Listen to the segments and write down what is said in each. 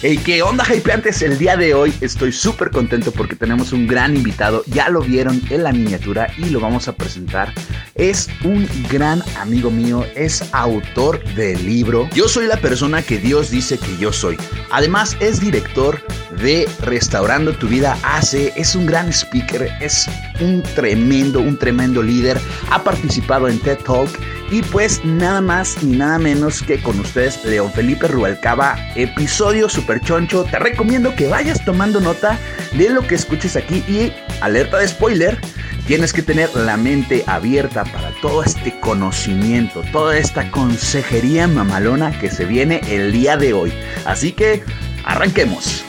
Hey, ¿qué onda, hypeantes? El día de hoy estoy súper contento porque tenemos un gran invitado. Ya lo vieron en la miniatura y lo vamos a presentar. Es un gran amigo mío, es autor del libro Yo soy la persona que Dios dice que yo soy. Además, es director de Restaurando tu Vida AC. Es un gran speaker, es un tremendo, un tremendo líder. Ha participado en TED Talk y pues nada más ni nada menos que con ustedes, León Felipe Rubalcaba, episodio super choncho. Te recomiendo que vayas tomando nota de lo que escuches aquí y alerta de spoiler. Tienes que tener la mente abierta para todo este conocimiento, toda esta consejería mamalona que se viene el día de hoy. Así que arranquemos.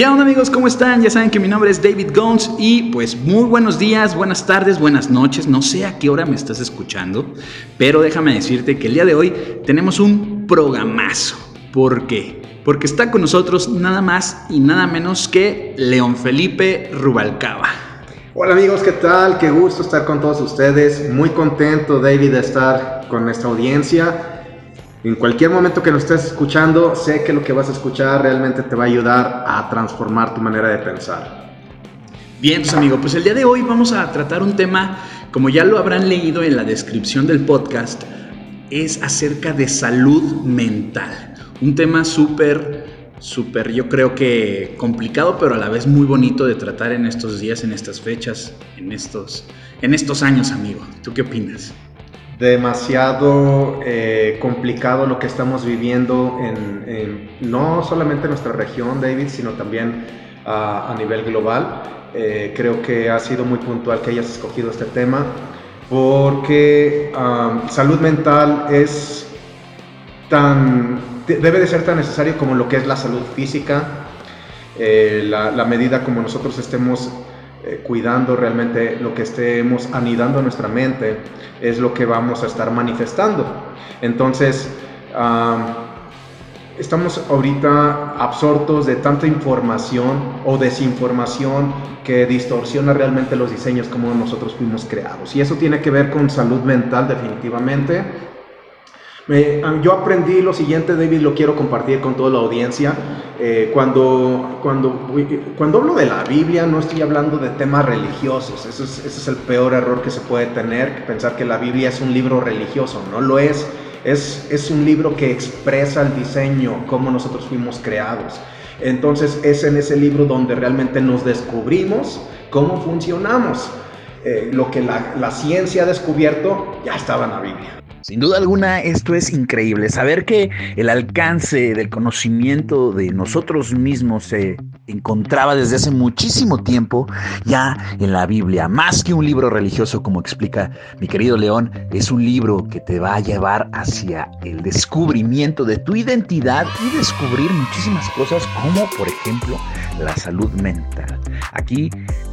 ¿Qué onda amigos? ¿Cómo están? Ya saben que mi nombre es David Gones y pues muy buenos días, buenas tardes, buenas noches. No sé a qué hora me estás escuchando, pero déjame decirte que el día de hoy tenemos un programazo. ¿Por qué? Porque está con nosotros nada más y nada menos que León Felipe Rubalcaba. Hola amigos, ¿qué tal? Qué gusto estar con todos ustedes. Muy contento David de estar con nuestra audiencia en cualquier momento que nos estés escuchando, sé que lo que vas a escuchar realmente te va a ayudar a transformar tu manera de pensar. Bien, pues amigo, pues el día de hoy vamos a tratar un tema, como ya lo habrán leído en la descripción del podcast, es acerca de salud mental. Un tema súper, súper, yo creo que complicado, pero a la vez muy bonito de tratar en estos días, en estas fechas, en estos, en estos años, amigo. ¿Tú qué opinas? Demasiado eh, complicado lo que estamos viviendo en, no solamente en nuestra región, David, sino también a nivel global. Eh, creo que ha sido muy puntual que hayas escogido este tema porque salud mental es tan, debe de ser tan necesario como lo que es la salud física, eh, la medida como nosotros estemos eh, cuidando realmente lo que estemos anidando en nuestra mente, es lo que vamos a estar manifestando. Entonces, estamos ahorita absortos de tanta información o desinformación que distorsiona realmente los diseños como nosotros fuimos creados. Y eso tiene que ver con salud mental definitivamente yo aprendí lo siguiente, David, lo quiero compartir con toda la audiencia. Eh, cuando, cuando, cuando hablo de la Biblia, no estoy hablando de temas religiosos. Eso es, ese es el peor error que se puede tener, pensar que la Biblia es un libro religioso. No lo es. Es, es un libro que expresa el diseño, cómo nosotros fuimos creados. Entonces es en ese libro donde realmente nos descubrimos cómo funcionamos. Eh, lo que la, la ciencia ha descubierto ya estaba en la Biblia. Sin duda alguna, esto es increíble. Saber que el alcance del conocimiento de nosotros mismos se encontraba desde hace muchísimo tiempo ya en la Biblia. Más que un libro religioso, como explica mi querido León, es un libro que te va a llevar hacia el descubrimiento de tu identidad y descubrir muchísimas cosas, como por ejemplo la salud mental. Aquí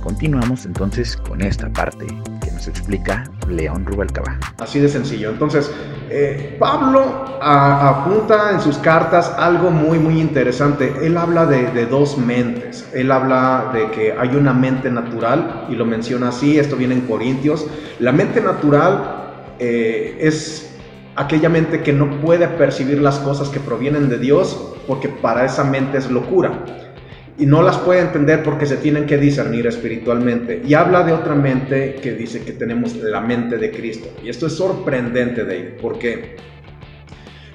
continuamos entonces con esta parte que nos explica León Rubalcaba. Así de sencillo. Entonces, eh, Pablo apunta en sus cartas algo muy, muy interesante. Él habla de, dos mentes. Él habla de que hay una mente natural y lo menciona así. Esto viene en Corintios. La mente natural eh, es aquella mente que no puede percibir las cosas que provienen de Dios porque para esa mente es locura y no las puede entender porque se tienen que discernir espiritualmente. Y habla de otra mente que dice que tenemos la mente de Cristo. Y esto es sorprendente de él. ¿Por qué?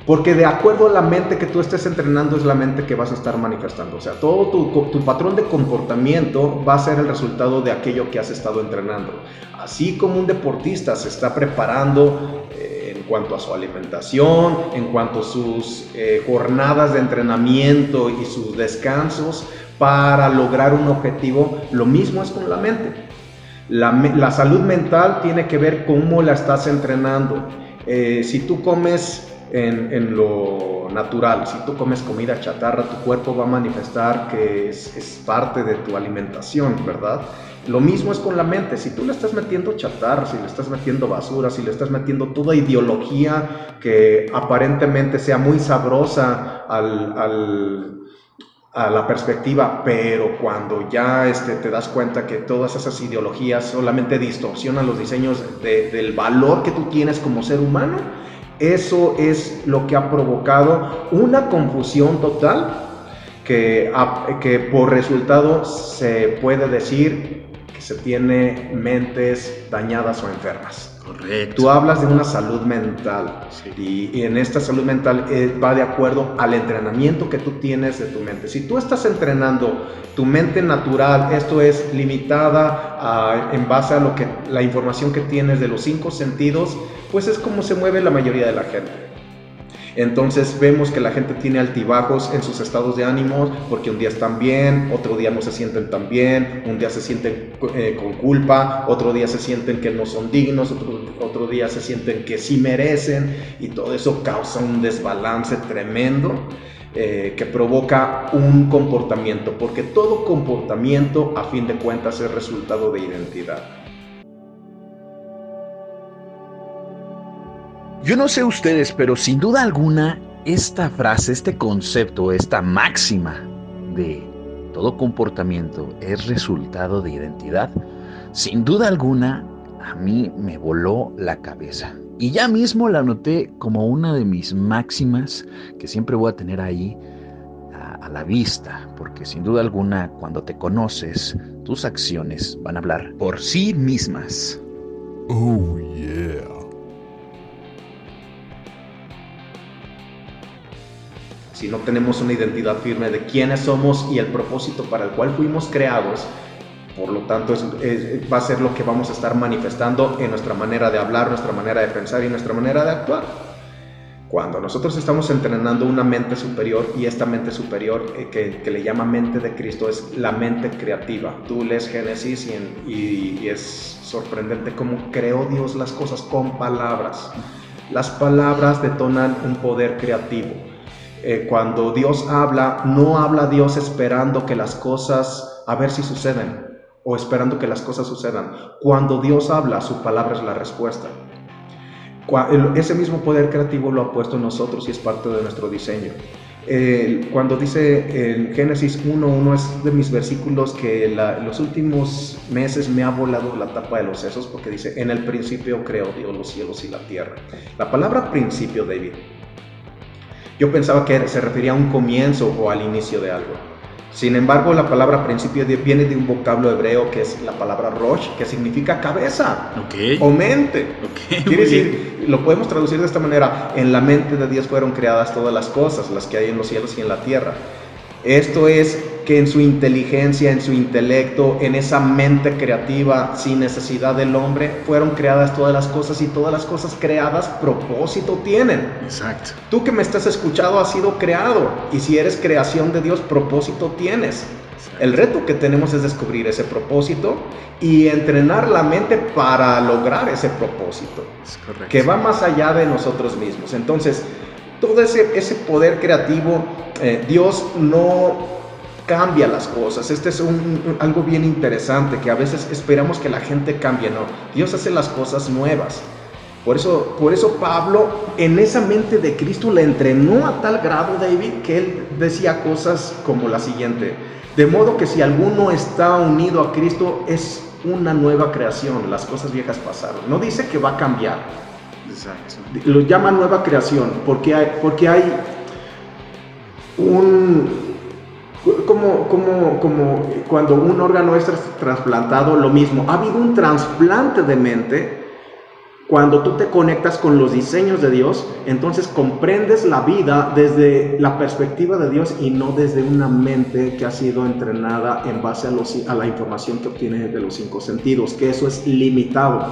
Porque de acuerdo a la mente que tú estés entrenando es la mente que vas a estar manifestando. O sea, todo tu, tu patrón de comportamiento va a ser el resultado de aquello que has estado entrenando. Así como un deportista se está preparando eh, en cuanto a su alimentación, en cuanto a sus eh, jornadas de entrenamiento y sus descansos, para lograr un objetivo, lo mismo es con la mente. La, salud mental tiene que ver cómo la estás entrenando. Eh, si tú comes en, lo natural, si tú comes comida chatarra, tu cuerpo va a manifestar que es, es, parte de tu alimentación, ¿verdad? Lo mismo es con la mente, si tú le estás metiendo chatarra, si le estás metiendo basura, si le estás metiendo toda ideología que aparentemente sea muy sabrosa al, al a la perspectiva, pero cuando ya este, te das cuenta que todas esas ideologías solamente distorsionan los diseños del valor que tú tienes como ser humano, Eso es lo que ha provocado una confusión total que, que por resultado se puede decir que se tiene mentes dañadas o enfermas. Correcto. Tú hablas de una salud mental y, en esta salud mental eh, va de acuerdo al entrenamiento que tú tienes de tu mente. Si tú estás entrenando tu mente natural, esto es limitada en base a lo que la información que tienes de los cinco sentidos, pues es como se mueve la mayoría de la gente. Entonces vemos que la gente tiene altibajos en sus estados de ánimo porque un día están bien, otro día no se sienten tan bien, un día se sienten eh, con culpa, otro día se sienten que no son dignos, otro, día se sienten que sí merecen y todo eso causa un desbalance tremendo. Eh, que provoca un comportamiento, porque todo comportamiento a fin de cuentas es resultado de identidad. Yo no sé ustedes, pero sin duda alguna, esta frase, este concepto, esta máxima de todo comportamiento es resultado de identidad, sin duda alguna, a mí me voló la cabeza. Y ya mismo la anoté como una de mis máximas que siempre voy a tener ahí a, a la vista, porque sin duda alguna, cuando te conoces, tus acciones van a hablar por sí mismas. Oh, yeah. Si no tenemos una identidad firme de quiénes somos y el propósito para el cual fuimos creados, por lo tanto va a ser lo que vamos a estar manifestando en nuestra manera de hablar, nuestra manera de pensar y nuestra manera de actuar. Cuando nosotros estamos entrenando una mente superior y esta mente superior eh, que, le llama mente de Cristo es la mente creativa. Tú lees Génesis y, y es sorprendente cómo creó Dios las cosas con palabras. Las palabras detonan un poder creativo eh, cuando Dios habla, no habla Dios esperando que las cosas, a ver si suceden, o esperando que las cosas sucedan. Cuando Dios habla, su palabra es la respuesta. Ese mismo poder creativo lo ha puesto en nosotros y es parte de nuestro diseño. cuando dice en Génesis 1.1 es de mis versículos que en los últimos meses me ha volado la tapa de los sesos porque dice, en el principio creó Dios los cielos y la tierra. La palabra principio, David, yo pensaba que se refería a un comienzo o al inicio de algo. Sin embargo, la palabra principio viene de un vocablo hebreo que es la palabra rosh, que significa cabeza o mente. Quiere decir, lo podemos traducir de esta manera, en la mente de Dios fueron creadas todas las cosas, las que hay en los cielos y en la tierra. Esto es que en su inteligencia, en su intelecto, en esa mente creativa, sin necesidad del hombre, fueron creadas todas las cosas y todas las cosas creadas propósito tienen. Exacto. Tú que me estás escuchando has sido creado y si eres creación de Dios, propósito tienes. El reto que tenemos es descubrir ese propósito y entrenar la mente para lograr ese propósito, que va más allá de nosotros mismos. Entonces, todo ese, ese poder creativo, eh, Dios no cambia las cosas. Este es un, algo bien interesante, que a veces esperamos que la gente cambie, no. Dios hace las cosas nuevas. Por eso, por eso Pablo en esa mente de Cristo le entrenó a tal grado, David, que él decía cosas como la siguiente. De modo que si alguno está unido a Cristo es una nueva creación, las cosas viejas pasaron. No dice que va a cambiar, lo llama nueva creación porque hay, porque hay un... Como, como, como cuando un órgano es trasplantado, lo mismo. Ha habido un trasplante de mente cuando tú te conectas con los diseños de Dios, entonces comprendes la vida desde la perspectiva de Dios y no desde una mente que ha sido entrenada en base a, los, a la información que obtiene de los cinco sentidos, que eso es limitado.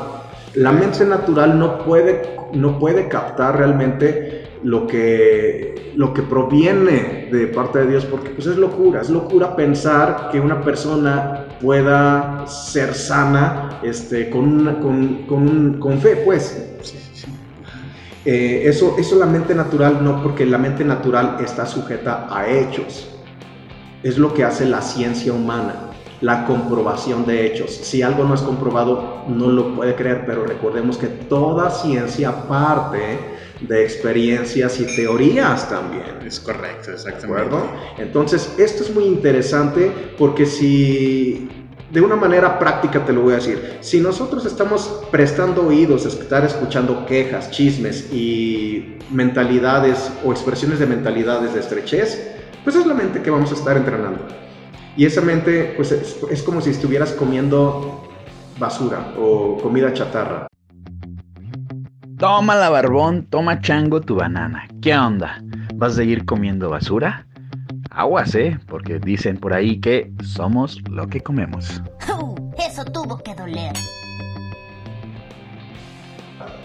La mente natural no puede, no puede captar realmente lo que, lo que proviene de parte de Dios, porque pues es locura, es locura pensar que una persona pueda ser sana este, con, con, con, fe, pues. Eh, eso, eso la mente natural no, porque la mente natural está sujeta a hechos. Es lo que hace la ciencia humana la comprobación de hechos. Si algo no es comprobado, no lo puede creer, pero recordemos que toda ciencia parte de experiencias y teorías también. Es correcto, exactamente. ¿De acuerdo? Entonces, esto es muy interesante porque si de una manera práctica te lo voy a decir. Si nosotros estamos prestando oídos, estar escuchando quejas, chismes y mentalidades o expresiones de mentalidades de estrechez, pues es la mente que vamos a estar entrenando. Y esa mente, pues es, como si estuvieras comiendo basura o comida chatarra. Toma la barbón, toma chango tu banana. ¿Qué onda? ¿Vas a seguir comiendo basura? Aguas, ¿eh? Porque dicen por ahí que somos lo que comemos. eso tuvo que doler.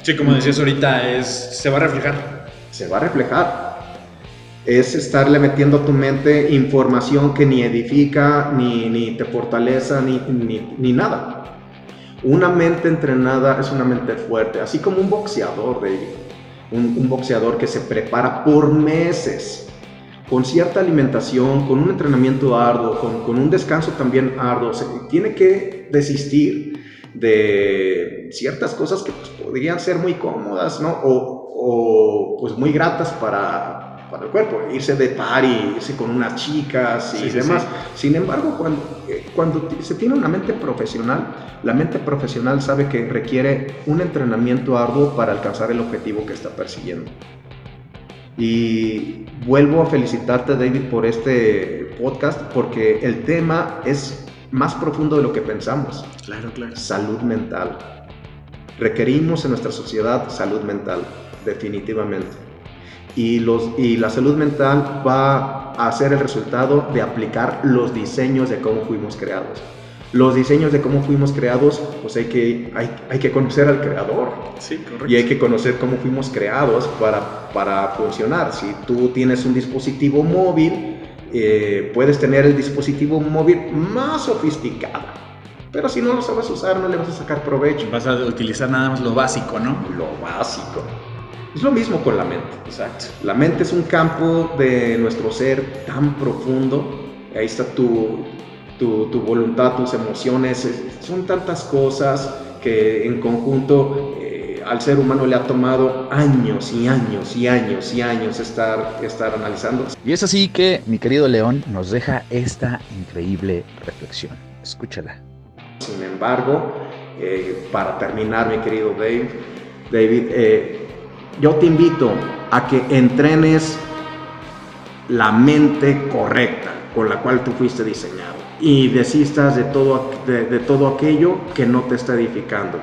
Sí, como decías ahorita, es, se va a reflejar. Se va a reflejar. Es estarle metiendo a tu mente información que ni edifica, ni, ni te fortaleza, ni, ni, nada. Una mente entrenada es una mente fuerte, así como un boxeador, David. Un, un boxeador que se prepara por meses con cierta alimentación, con un entrenamiento arduo, con, un descanso también arduo, se tiene que desistir de ciertas cosas que pues, podrían ser muy cómodas, ¿no? O, pues muy gratas para, para, el cuerpo, irse de party, irse con unas chicas y demás. Sin embargo, cuando, eh, cuando se tiene una mente profesional, la mente profesional sabe que requiere un entrenamiento arduo para alcanzar el objetivo que está persiguiendo. Y vuelvo a felicitarte, David, por este podcast, porque el tema es más profundo de lo que pensamos. Claro, claro. Salud mental. Requerimos en nuestra sociedad salud mental, definitivamente. Y, los, y la salud mental va a ser el resultado de aplicar los diseños de cómo fuimos creados los diseños de cómo fuimos creados, pues hay que, hay, hay que conocer al creador. Sí, correcto. Y hay que conocer cómo fuimos creados para, para funcionar. Si tú tienes un dispositivo móvil, eh, puedes tener el dispositivo móvil más sofisticado. Pero si no lo sabes usar, no le vas a sacar provecho. Vas a utilizar nada más lo básico, ¿no? Lo básico. Es lo mismo con la mente. Exacto. La mente es un campo de nuestro ser tan profundo. Ahí está tu, tu, voluntad, tus emociones, son tantas cosas que en conjunto eh, al ser humano le ha tomado años y años y años y años estar, estar analizando. Y es así que mi querido León nos deja esta increíble reflexión. Escúchala. Sin embargo, eh, para terminar, mi querido Dave, David, eh, yo te invito a que entrenes la mente correcta con la cual tú fuiste diseñado y desistas de todo, de, todo aquello que no te está edificando.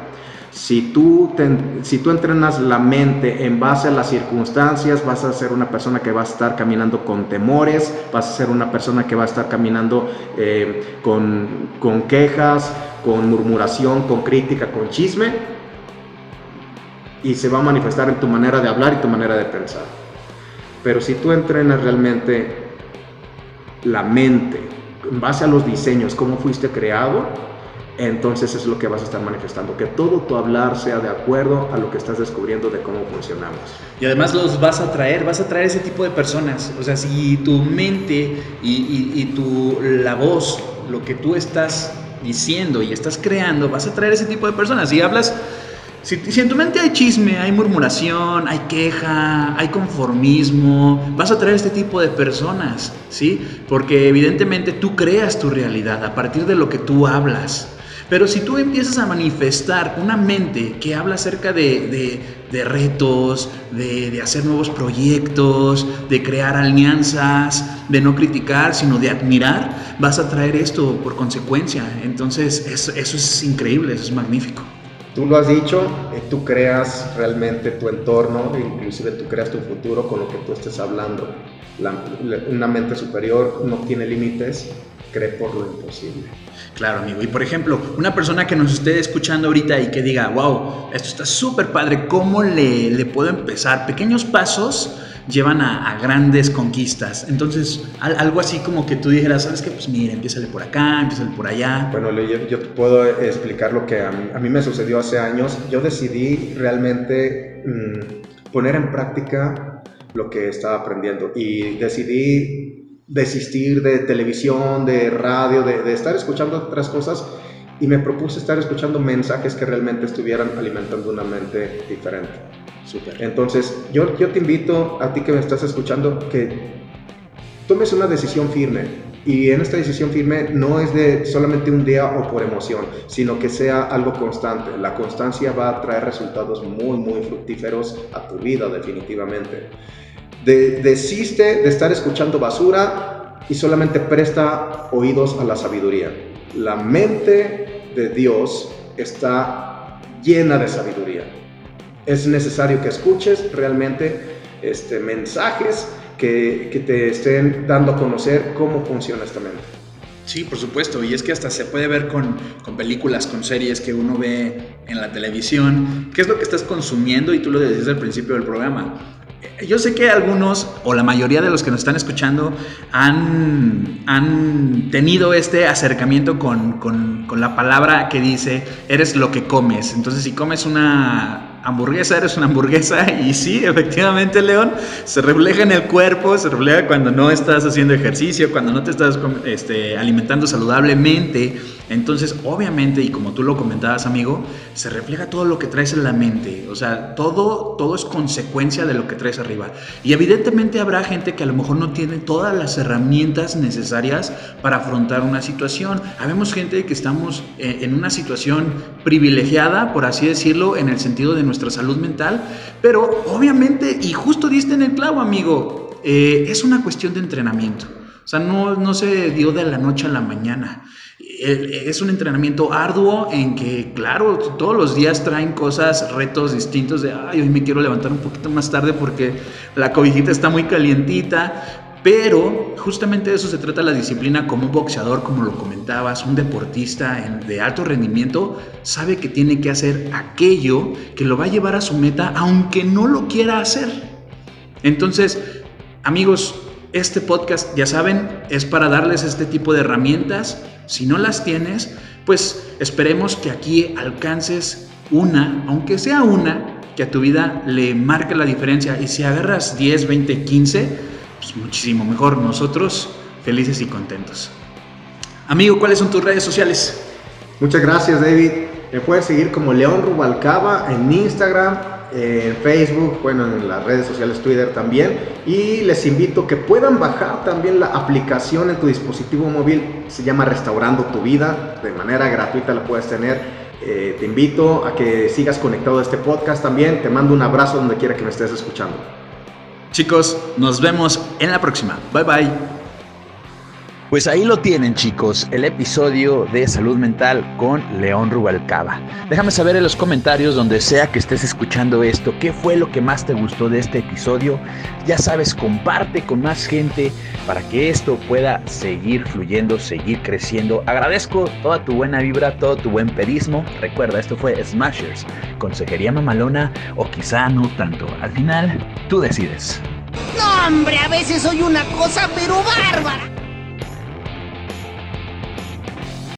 Si tú, si tú entrenas la mente en base a las circunstancias, vas a ser una persona que va a estar caminando con temores, vas a ser una persona que va a estar caminando eh, con, con quejas, con murmuración, con crítica, con chisme, y se va a manifestar en tu manera de hablar y tu manera de pensar. Pero si tú entrenas realmente la mente, en base a los diseños, cómo fuiste creado, entonces es lo que vas a estar manifestando, que todo tu hablar sea de acuerdo a lo que estás descubriendo de cómo funcionamos. Y además los vas a traer, vas a traer ese tipo de personas. O sea, si tu mente y, y tu, la voz, lo que tú estás diciendo y estás creando, vas a traer ese tipo de personas. Si hablas si, en tu mente hay chisme, hay murmuración, hay queja, hay conformismo, vas a traer este tipo de personas, ¿sí? Porque evidentemente tú creas tu realidad a partir de lo que tú hablas. Pero si tú empiezas a manifestar una mente que habla acerca de, retos, de, de, hacer nuevos proyectos, de crear alianzas, de no criticar, sino de admirar, vas a traer esto por consecuencia. Entonces eso, eso es increíble, eso es magnífico. Tú lo has dicho, eh, tú creas realmente tu entorno, inclusive tú creas tu futuro con lo que tú estés hablando. una mente superior no tiene límites, cree por lo imposible. Claro, amigo. Y por ejemplo, una persona que nos esté escuchando ahorita y que diga, wow, esto está súper padre, ¿cómo le, le puedo empezar? Pequeños pasos llevan a, grandes conquistas. Entonces, algo así como que tú dijeras, ¿sabes qué? Pues mira, empieza por acá, empieza por allá. Bueno, yo, yo, te puedo explicar lo que a mí, me sucedió hace años. Yo decidí realmente mm, poner en práctica lo que estaba aprendiendo y decidí desistir de televisión, de radio, de, de estar escuchando otras cosas y me propuse estar escuchando mensajes que realmente estuvieran alimentando una mente diferente. Entonces, yo, yo te invito a ti que me estás escuchando que tomes una decisión firme. Y en esta decisión firme no es de solamente un día o por emoción, sino que sea algo constante. La constancia va a traer resultados muy, muy fructíferos a tu vida definitivamente. desiste de estar escuchando basura y solamente presta oídos a la sabiduría. La mente de Dios está llena de sabiduría. Es necesario que escuches realmente este, mensajes que, te estén dando a conocer cómo funciona esta mente. Sí, por supuesto, y es que hasta se puede ver con, con, películas, con series que uno ve en la televisión, qué es lo que estás consumiendo y tú lo decías al principio del programa. Yo sé que algunos o la mayoría de los que nos están escuchando han, han tenido este acercamiento con, con, con la palabra que dice, eres lo que comes. Entonces, si comes una hamburguesa, eres una hamburguesa y sí, efectivamente, León, se refleja en el cuerpo, se refleja cuando no estás haciendo ejercicio, cuando no te estás este, alimentando saludablemente. Entonces, obviamente, y como tú lo comentabas, amigo, se refleja todo lo que traes en la mente. O sea, todo, todo es consecuencia de lo que traes arriba. Y evidentemente habrá gente que a lo mejor no tiene todas las herramientas necesarias para afrontar una situación. Habemos gente que estamos eh, en una situación privilegiada, por así decirlo, en el sentido de nuestra salud mental, pero obviamente, y justo diste en el clavo, amigo, eh, es una cuestión de entrenamiento. O sea, no, no se dio de la noche a la mañana. Es un entrenamiento arduo en que, claro, todos los días traen cosas, retos distintos de, ay, hoy me quiero levantar un poquito más tarde porque la cobijita está muy calientita, pero justamente de eso se trata la disciplina como un boxeador, como lo comentabas, un deportista de alto rendimiento, sabe que tiene que hacer aquello que lo va a llevar a su meta, aunque no lo quiera hacer. Entonces, amigos, este podcast, ya saben, es para darles este tipo de herramientas. Si no las tienes, pues esperemos que aquí alcances una, aunque sea una, que a tu vida le marque la diferencia. Y si agarras 10, 20, 15, pues, muchísimo mejor. Nosotros felices y contentos. Amigo, ¿cuáles son tus redes sociales? Muchas gracias, David. Me puedes seguir como León Rubalcaba en Instagram, en Facebook, bueno, en las redes sociales Twitter también. Y les invito que puedan bajar también la aplicación en tu dispositivo móvil. Se llama Restaurando tu Vida. De manera gratuita la puedes tener. Eh, te invito a que sigas conectado a este podcast también. Te mando un abrazo donde quiera que me estés escuchando. Chicos, nos vemos en la próxima. Bye bye. Pues ahí lo tienen chicos, el episodio de salud mental con León Rubalcaba. Déjame saber en los comentarios donde sea que estés escuchando esto, qué fue lo que más te gustó de este episodio. Ya sabes, comparte con más gente para que esto pueda seguir fluyendo, seguir creciendo. Agradezco toda tu buena vibra, todo tu buen pedismo. Recuerda, esto fue Smashers, consejería mamalona o quizá no tanto. Al final, tú decides. No, hombre, a veces soy una cosa pero bárbara.